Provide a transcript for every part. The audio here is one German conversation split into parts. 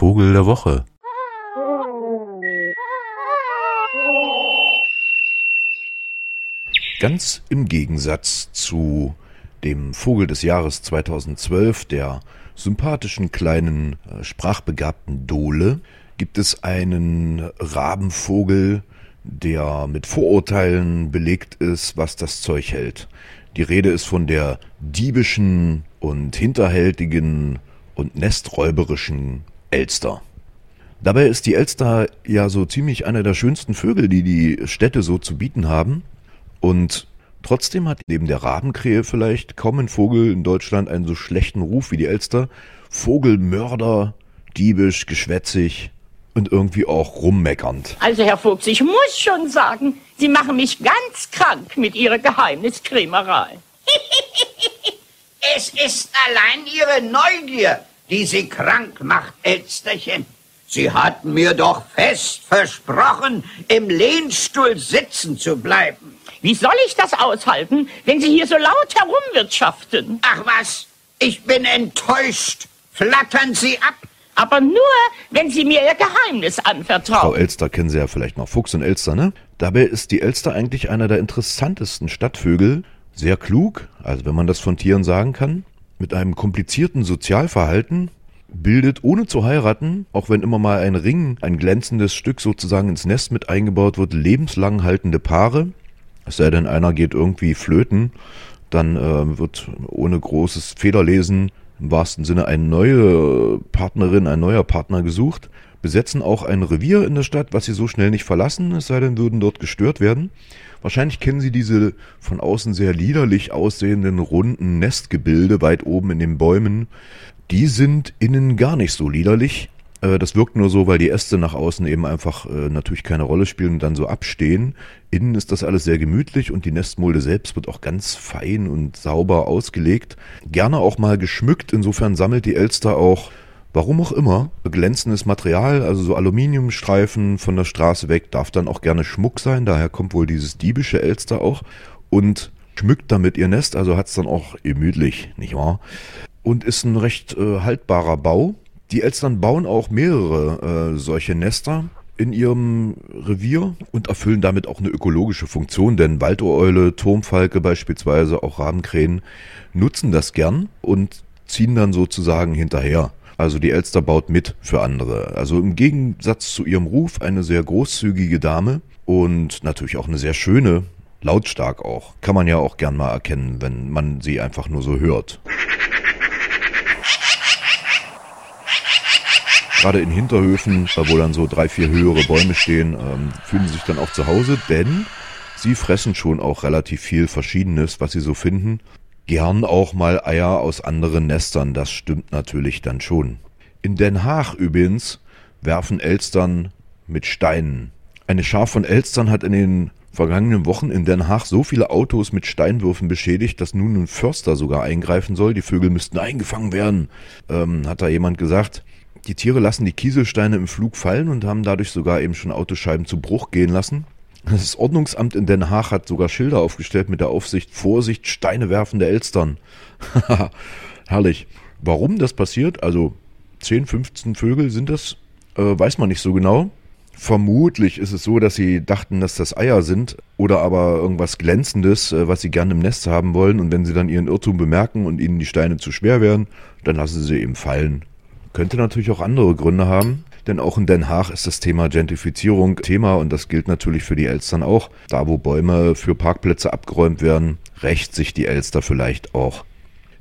Vogel der Woche. Ganz im Gegensatz zu dem Vogel des Jahres 2012, der sympathischen kleinen äh, sprachbegabten Dole, gibt es einen Rabenvogel, der mit Vorurteilen belegt ist, was das Zeug hält. Die Rede ist von der diebischen und hinterhältigen und nesträuberischen Elster. Dabei ist die Elster ja so ziemlich einer der schönsten Vögel, die die Städte so zu bieten haben. Und trotzdem hat neben der Rabenkrähe vielleicht kaum ein Vogel in Deutschland einen so schlechten Ruf wie die Elster. Vogelmörder, diebisch, geschwätzig und irgendwie auch rummeckernd. Also, Herr Fuchs, ich muss schon sagen, Sie machen mich ganz krank mit Ihrer Geheimniskrämerei. es ist allein Ihre Neugier, die Sie krank macht, Elsterchen. Sie hatten mir doch fest versprochen, im Lehnstuhl sitzen zu bleiben. Wie soll ich das aushalten, wenn Sie hier so laut herumwirtschaften? Ach was, ich bin enttäuscht. Flattern Sie ab. Aber nur, wenn Sie mir Ihr Geheimnis anvertrauen. Frau Elster kennen Sie ja vielleicht noch. Fuchs und Elster, ne? Dabei ist die Elster eigentlich einer der interessantesten Stadtvögel. Sehr klug, also wenn man das von Tieren sagen kann. Mit einem komplizierten Sozialverhalten, bildet ohne zu heiraten, auch wenn immer mal ein Ring, ein glänzendes Stück sozusagen ins Nest mit eingebaut wird, lebenslang haltende Paare. Es sei denn, einer geht irgendwie flöten, dann äh, wird ohne großes Federlesen im wahrsten Sinne eine neue Partnerin, ein neuer Partner gesucht, besetzen auch ein Revier in der Stadt, was sie so schnell nicht verlassen, es sei denn, würden dort gestört werden. Wahrscheinlich kennen Sie diese von außen sehr liederlich aussehenden runden Nestgebilde weit oben in den Bäumen. Die sind innen gar nicht so liederlich. Äh, das wirkt nur so, weil die Äste nach außen eben einfach äh, natürlich keine Rolle spielen und dann so abstehen. Innen ist das alles sehr gemütlich und die Nestmulde selbst wird auch ganz fein und sauber ausgelegt. Gerne auch mal geschmückt. Insofern sammelt die Elster auch, warum auch immer, glänzendes Material, also so Aluminiumstreifen von der Straße weg, darf dann auch gerne Schmuck sein. Daher kommt wohl dieses diebische Elster auch. Und schmückt damit ihr Nest, also hat es dann auch gemütlich, nicht wahr? Und ist ein recht äh, haltbarer Bau. Die Elstern bauen auch mehrere äh, solche Nester in ihrem Revier und erfüllen damit auch eine ökologische Funktion, denn Waldohreule, Turmfalke beispielsweise, auch Rabenkrähen nutzen das gern und ziehen dann sozusagen hinterher. Also die Elster baut mit für andere. Also im Gegensatz zu ihrem Ruf eine sehr großzügige Dame und natürlich auch eine sehr schöne, lautstark auch. Kann man ja auch gern mal erkennen, wenn man sie einfach nur so hört. Gerade in Hinterhöfen, wo dann so drei, vier höhere Bäume stehen, ähm, fühlen sie sich dann auch zu Hause, denn sie fressen schon auch relativ viel Verschiedenes, was sie so finden. Gern auch mal Eier aus anderen Nestern, das stimmt natürlich dann schon. In Den Haag übrigens werfen Elstern mit Steinen. Eine Schar von Elstern hat in den vergangenen Wochen in Den Haag so viele Autos mit Steinwürfen beschädigt, dass nun ein Förster sogar eingreifen soll. Die Vögel müssten eingefangen werden, ähm, hat da jemand gesagt. Die Tiere lassen die Kieselsteine im Flug fallen und haben dadurch sogar eben schon Autoscheiben zu Bruch gehen lassen. Das Ordnungsamt in Den Haag hat sogar Schilder aufgestellt mit der Aufsicht Vorsicht, Steine werfende Elstern. Herrlich. Warum das passiert, also 10, 15 Vögel sind das, äh, weiß man nicht so genau. Vermutlich ist es so, dass sie dachten, dass das Eier sind oder aber irgendwas Glänzendes, äh, was sie gerne im Nest haben wollen. Und wenn sie dann ihren Irrtum bemerken und ihnen die Steine zu schwer werden, dann lassen sie eben fallen. Könnte natürlich auch andere Gründe haben, denn auch in Den Haag ist das Thema Gentrifizierung Thema und das gilt natürlich für die Elstern auch. Da, wo Bäume für Parkplätze abgeräumt werden, rächt sich die Elster vielleicht auch.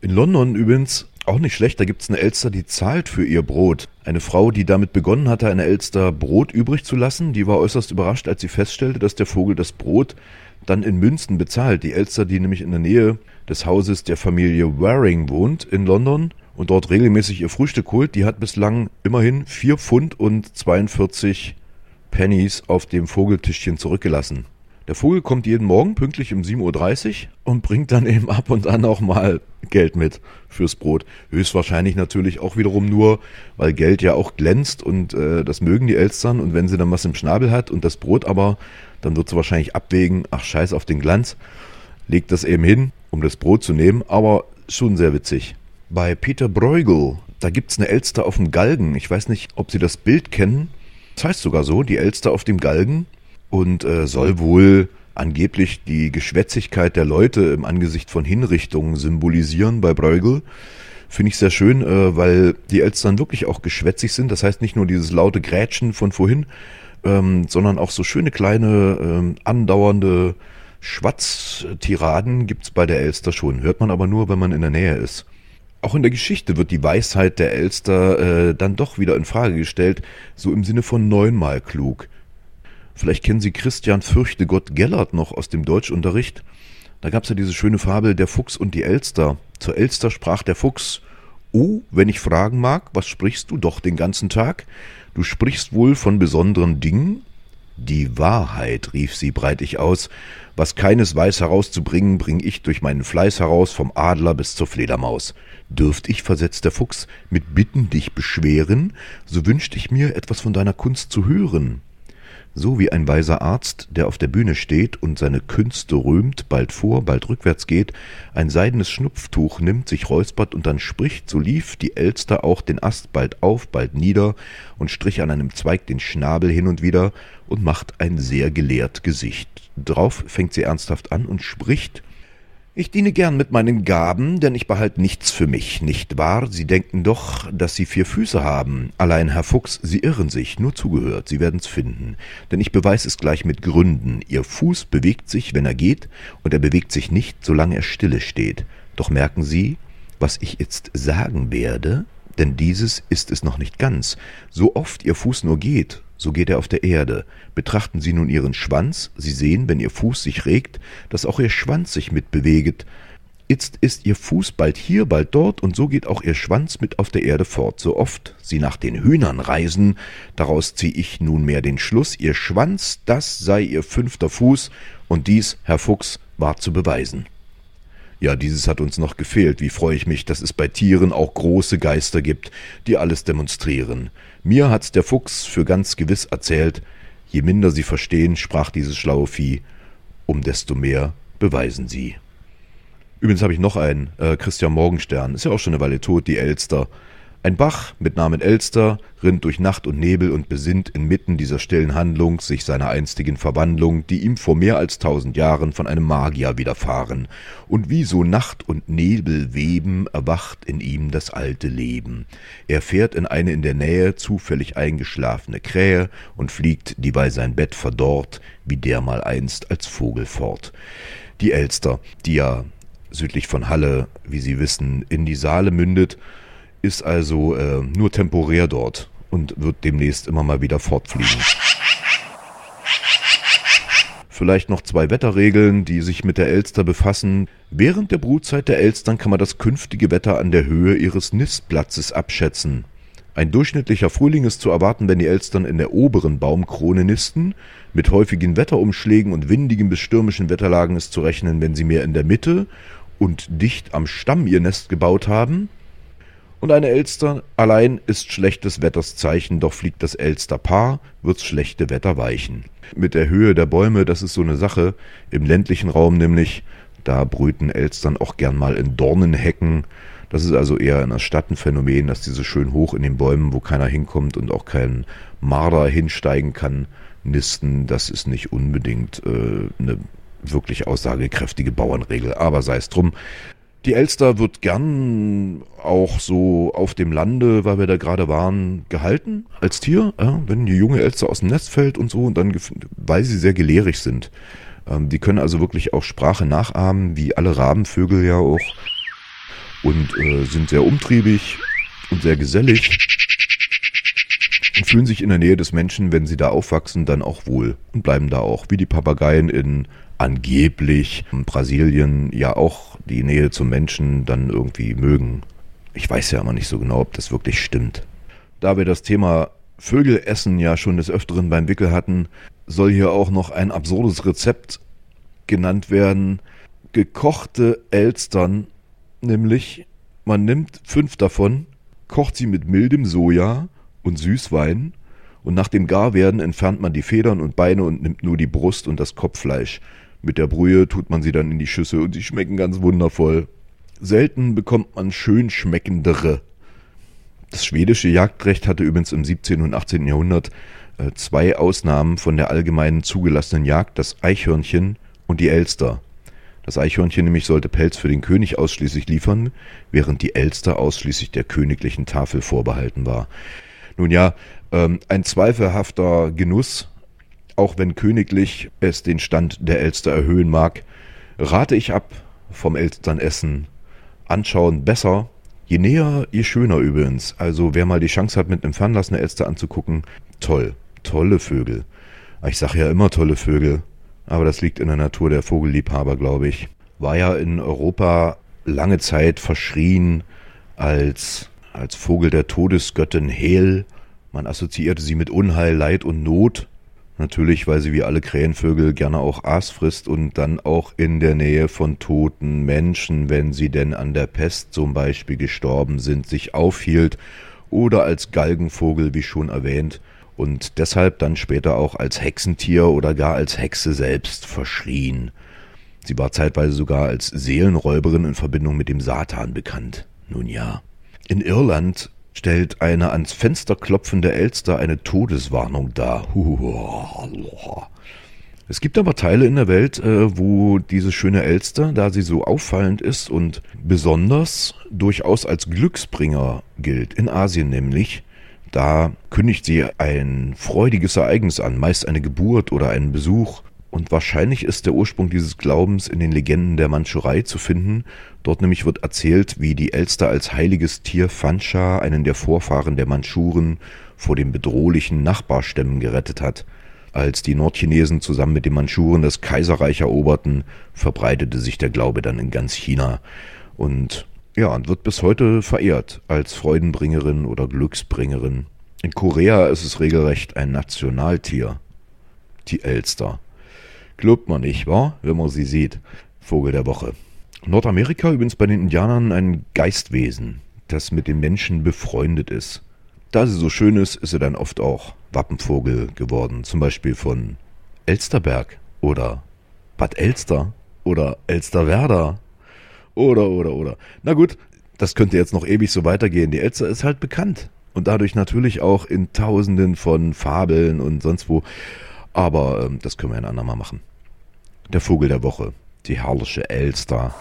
In London übrigens auch nicht schlecht, da gibt es eine Elster, die zahlt für ihr Brot. Eine Frau, die damit begonnen hatte, eine Elster Brot übrig zu lassen, die war äußerst überrascht, als sie feststellte, dass der Vogel das Brot dann in Münzen bezahlt. Die Elster, die nämlich in der Nähe des Hauses der Familie Waring wohnt in London und dort regelmäßig ihr Frühstück holt, die hat bislang immerhin 4 Pfund und 42 Pennies auf dem Vogeltischchen zurückgelassen. Der Vogel kommt jeden Morgen pünktlich um 7.30 Uhr und bringt dann eben ab und an auch mal Geld mit fürs Brot. Höchstwahrscheinlich natürlich auch wiederum nur, weil Geld ja auch glänzt und äh, das mögen die Elstern und wenn sie dann was im Schnabel hat und das Brot aber, dann wird sie wahrscheinlich abwägen, ach scheiß auf den Glanz, legt das eben hin, um das Brot zu nehmen, aber schon sehr witzig. Bei Peter Bruegel, Da gibt's eine Elster auf dem Galgen. Ich weiß nicht, ob Sie das Bild kennen. Das heißt sogar so, die Elster auf dem Galgen und äh, soll wohl angeblich die Geschwätzigkeit der Leute im Angesicht von Hinrichtungen symbolisieren bei Bruegel. Finde ich sehr schön, äh, weil die Elstern wirklich auch geschwätzig sind. Das heißt nicht nur dieses laute Grätschen von vorhin, ähm, sondern auch so schöne kleine ähm, andauernde Schwatztiraden gibt's bei der Elster schon. Hört man aber nur, wenn man in der Nähe ist. Auch in der Geschichte wird die Weisheit der Elster äh, dann doch wieder in Frage gestellt, so im Sinne von neunmal klug. Vielleicht kennen Sie Christian Fürchtegott Gellert noch aus dem Deutschunterricht. Da gab's ja diese schöne Fabel Der Fuchs und die Elster. Zur Elster sprach der Fuchs, Oh, wenn ich fragen mag, was sprichst du doch den ganzen Tag? Du sprichst wohl von besonderen Dingen? Die Wahrheit, rief sie breitig aus, was keines weiß herauszubringen, bring ich durch meinen Fleiß heraus, vom Adler bis zur Fledermaus. Dürft ich, versetzt der Fuchs, mit Bitten dich beschweren, so wünscht ich mir, etwas von deiner Kunst zu hören so wie ein weiser Arzt, der auf der Bühne steht und seine Künste rühmt, bald vor, bald rückwärts geht, ein seidenes Schnupftuch nimmt, sich räuspert und dann spricht, so lief die Elster auch den Ast bald auf, bald nieder und strich an einem Zweig den Schnabel hin und wieder und macht ein sehr gelehrt Gesicht. Drauf fängt sie ernsthaft an und spricht, ich diene gern mit meinen Gaben, denn ich behalte nichts für mich, nicht wahr? Sie denken doch, dass Sie vier Füße haben. Allein, Herr Fuchs, Sie irren sich, nur zugehört, Sie werden's finden. Denn ich beweis es gleich mit Gründen. Ihr Fuß bewegt sich, wenn er geht, und er bewegt sich nicht, solange er stille steht. Doch merken Sie, was ich jetzt sagen werde? Denn dieses ist es noch nicht ganz. So oft Ihr Fuß nur geht, so geht er auf der Erde. Betrachten Sie nun Ihren Schwanz, Sie sehen, wenn Ihr Fuß sich regt, dass auch Ihr Schwanz sich mitbeweget. Itzt ist Ihr Fuß bald hier, bald dort, und so geht auch Ihr Schwanz mit auf der Erde fort. So oft Sie nach den Hühnern reisen, daraus zieh ich nunmehr den Schluss, Ihr Schwanz, das sei Ihr fünfter Fuß, und dies, Herr Fuchs, war zu beweisen. Ja, dieses hat uns noch gefehlt. Wie freue ich mich, dass es bei Tieren auch große Geister gibt, die alles demonstrieren. Mir hat's der Fuchs für ganz gewiss erzählt. Je minder sie verstehen, sprach dieses schlaue Vieh, um desto mehr beweisen sie. Übrigens habe ich noch einen, äh, Christian Morgenstern, ist ja auch schon eine Weile tot, die Elster. Ein Bach mit Namen Elster rinnt durch Nacht und Nebel und besinnt inmitten dieser stillen Handlung sich seiner einstigen Verwandlung, die ihm vor mehr als tausend Jahren von einem Magier widerfahren, und wie so Nacht und Nebel weben, erwacht in ihm das alte Leben. Er fährt in eine in der Nähe zufällig eingeschlafene Krähe und fliegt, dieweil sein Bett verdorrt, wie der einst als Vogel fort. Die Elster, die ja südlich von Halle, wie Sie wissen, in die Saale mündet, ist also äh, nur temporär dort und wird demnächst immer mal wieder fortfliegen. Vielleicht noch zwei Wetterregeln, die sich mit der Elster befassen. Während der Brutzeit der Elstern kann man das künftige Wetter an der Höhe ihres Nistplatzes abschätzen. Ein durchschnittlicher Frühling ist zu erwarten, wenn die Elstern in der oberen Baumkrone nisten. Mit häufigen Wetterumschlägen und windigen bis stürmischen Wetterlagen ist zu rechnen, wenn sie mehr in der Mitte und dicht am Stamm ihr Nest gebaut haben. Und eine Elster allein ist schlechtes Wetters Zeichen, doch fliegt das Elsterpaar, wird's schlechte Wetter weichen. Mit der Höhe der Bäume, das ist so eine Sache, im ländlichen Raum nämlich, da brüten Elstern auch gern mal in Dornenhecken. Das ist also eher ein Phänomen, dass diese schön hoch in den Bäumen, wo keiner hinkommt und auch kein Marder hinsteigen kann, nisten. Das ist nicht unbedingt äh, eine wirklich aussagekräftige Bauernregel, aber sei es drum. Die Elster wird gern auch so auf dem Lande, weil wir da gerade waren, gehalten als Tier. Ja, wenn die junge Elster aus dem Nest fällt und so, und dann, weil sie sehr gelehrig sind. Ähm, die können also wirklich auch Sprache nachahmen, wie alle Rabenvögel ja auch. Und äh, sind sehr umtriebig und sehr gesellig. Fühlen sich in der Nähe des Menschen, wenn sie da aufwachsen, dann auch wohl. Und bleiben da auch, wie die Papageien in angeblich in Brasilien ja auch die Nähe zum Menschen dann irgendwie mögen. Ich weiß ja immer nicht so genau, ob das wirklich stimmt. Da wir das Thema Vögelessen ja schon des Öfteren beim Wickel hatten, soll hier auch noch ein absurdes Rezept genannt werden. Gekochte Elstern, nämlich man nimmt fünf davon, kocht sie mit mildem Soja und Süßwein und nach dem Garwerden entfernt man die Federn und Beine und nimmt nur die Brust und das Kopffleisch. Mit der Brühe tut man sie dann in die Schüssel und sie schmecken ganz wundervoll. Selten bekommt man schön schmeckendere. Das schwedische Jagdrecht hatte übrigens im 17. und 18. Jahrhundert äh, zwei Ausnahmen von der allgemeinen zugelassenen Jagd, das Eichhörnchen und die Elster. Das Eichhörnchen nämlich sollte Pelz für den König ausschließlich liefern, während die Elster ausschließlich der königlichen Tafel vorbehalten war. Nun ja, ähm, ein zweifelhafter Genuss, auch wenn königlich es den Stand der Elster erhöhen mag, rate ich ab vom Elsternessen. Anschauen besser, je näher, je schöner übrigens. Also wer mal die Chance hat, mit einem Fernlass eine Elster anzugucken, toll, tolle Vögel. Ich sage ja immer tolle Vögel, aber das liegt in der Natur der Vogelliebhaber, glaube ich. War ja in Europa lange Zeit verschrien als, als Vogel der Todesgöttin Hel. Man assoziierte sie mit Unheil, Leid und Not. Natürlich, weil sie wie alle Krähenvögel gerne auch Aas frisst und dann auch in der Nähe von toten Menschen, wenn sie denn an der Pest zum Beispiel gestorben sind, sich aufhielt oder als Galgenvogel, wie schon erwähnt, und deshalb dann später auch als Hexentier oder gar als Hexe selbst verschrien. Sie war zeitweise sogar als Seelenräuberin in Verbindung mit dem Satan bekannt. Nun ja. In Irland stellt eine ans Fenster klopfende Elster eine Todeswarnung dar. Es gibt aber Teile in der Welt, äh, wo diese schöne Elster, da sie so auffallend ist und besonders durchaus als Glücksbringer gilt, in Asien nämlich, da kündigt sie ein freudiges Ereignis an, meist eine Geburt oder einen Besuch. Und wahrscheinlich ist der Ursprung dieses Glaubens in den Legenden der Mandschurei zu finden. Dort nämlich wird erzählt, wie die Elster als heiliges Tier Fanscha, einen der Vorfahren der Mandschuren, vor den bedrohlichen Nachbarstämmen gerettet hat. Als die Nordchinesen zusammen mit den Mandschuren das Kaiserreich eroberten, verbreitete sich der Glaube dann in ganz China. Und ja, und wird bis heute verehrt als Freudenbringerin oder Glücksbringerin. In Korea ist es regelrecht ein Nationaltier. Die Elster. Glaubt man nicht, wahr? Wenn man sie sieht. Vogel der Woche. Nordamerika übrigens bei den Indianern ein Geistwesen, das mit den Menschen befreundet ist. Da sie so schön ist, ist sie dann oft auch Wappenvogel geworden. Zum Beispiel von Elsterberg oder Bad Elster oder Elsterwerda oder, oder, oder. Na gut, das könnte jetzt noch ewig so weitergehen. Die Elster ist halt bekannt. Und dadurch natürlich auch in tausenden von Fabeln und sonst wo. Aber ähm, das können wir ein andermal machen. Der Vogel der Woche. Die herrliche Elster.